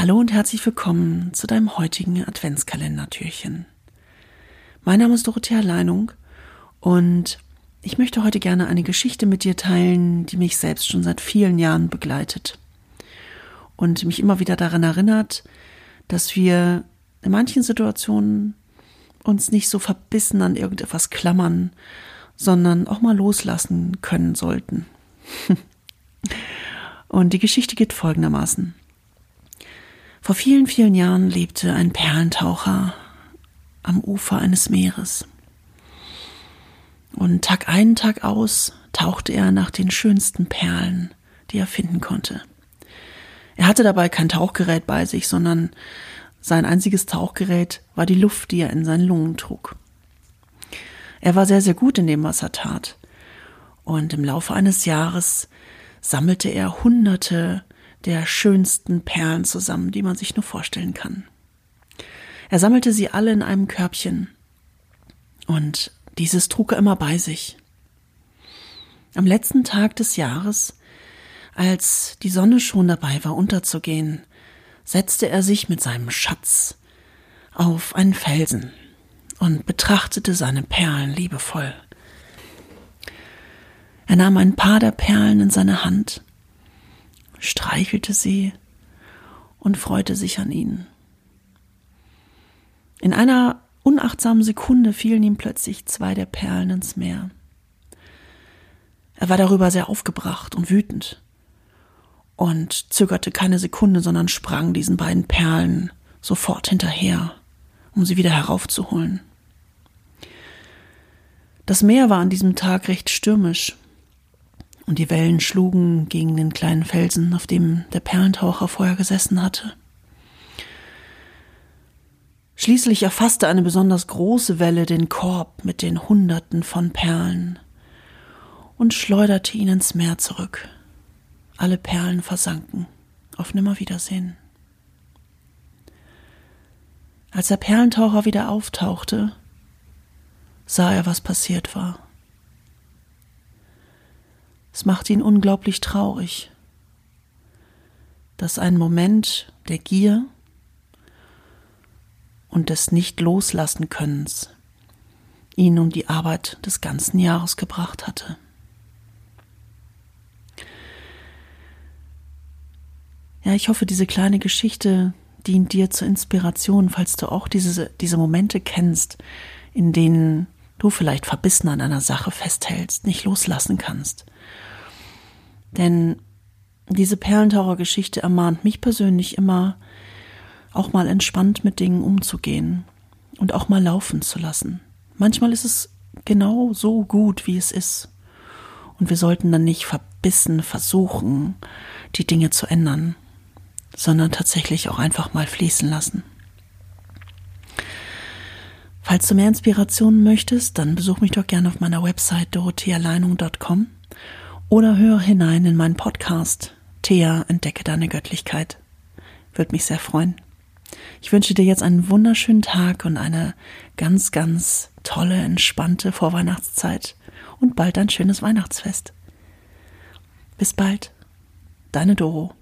Hallo und herzlich willkommen zu deinem heutigen Adventskalendertürchen. Mein Name ist Dorothea Leinung und ich möchte heute gerne eine Geschichte mit dir teilen, die mich selbst schon seit vielen Jahren begleitet und mich immer wieder daran erinnert, dass wir in manchen Situationen uns nicht so verbissen an irgendetwas klammern, sondern auch mal loslassen können sollten. Und die Geschichte geht folgendermaßen. Vor vielen, vielen Jahren lebte ein Perlentaucher am Ufer eines Meeres. Und Tag ein, Tag aus tauchte er nach den schönsten Perlen, die er finden konnte. Er hatte dabei kein Tauchgerät bei sich, sondern sein einziges Tauchgerät war die Luft, die er in seinen Lungen trug. Er war sehr, sehr gut in dem, was er tat. Und im Laufe eines Jahres sammelte er hunderte der schönsten Perlen zusammen, die man sich nur vorstellen kann. Er sammelte sie alle in einem Körbchen. Und dieses trug er immer bei sich. Am letzten Tag des Jahres, als die Sonne schon dabei war unterzugehen, setzte er sich mit seinem Schatz auf einen Felsen und betrachtete seine Perlen liebevoll. Er nahm ein paar der Perlen in seine Hand, streichelte sie und freute sich an ihnen. In einer unachtsamen Sekunde fielen ihm plötzlich zwei der Perlen ins Meer. Er war darüber sehr aufgebracht und wütend und zögerte keine Sekunde, sondern sprang diesen beiden Perlen sofort hinterher, um sie wieder heraufzuholen. Das Meer war an diesem Tag recht stürmisch, und die Wellen schlugen gegen den kleinen Felsen, auf dem der Perlentaucher vorher gesessen hatte. Schließlich erfasste eine besonders große Welle den Korb mit den Hunderten von Perlen und schleuderte ihn ins Meer zurück. Alle Perlen versanken. Auf Nimmerwiedersehen. Als der Perlentaucher wieder auftauchte, sah er, was passiert war. Es machte ihn unglaublich traurig, dass ein Moment der Gier und des Nicht-Loslassen-Könnens ihn um die Arbeit des ganzen Jahres gebracht hatte. Ja, ich hoffe, diese kleine Geschichte dient dir zur Inspiration, falls du auch diese, diese Momente kennst, in denen du vielleicht verbissen an einer Sache festhältst, nicht loslassen kannst. Denn diese Perlentaucher-Geschichte ermahnt mich persönlich immer, auch mal entspannt mit Dingen umzugehen und auch mal laufen zu lassen. Manchmal ist es genau so gut, wie es ist. Und wir sollten dann nicht verbissen versuchen, die Dinge zu ändern sondern tatsächlich auch einfach mal fließen lassen. Falls du mehr Inspirationen möchtest, dann besuch mich doch gerne auf meiner Website dorothealeinung.com oder höre hinein in meinen Podcast Thea, entdecke deine Göttlichkeit. Würde mich sehr freuen. Ich wünsche dir jetzt einen wunderschönen Tag und eine ganz, ganz tolle, entspannte Vorweihnachtszeit und bald ein schönes Weihnachtsfest. Bis bald, deine Doro.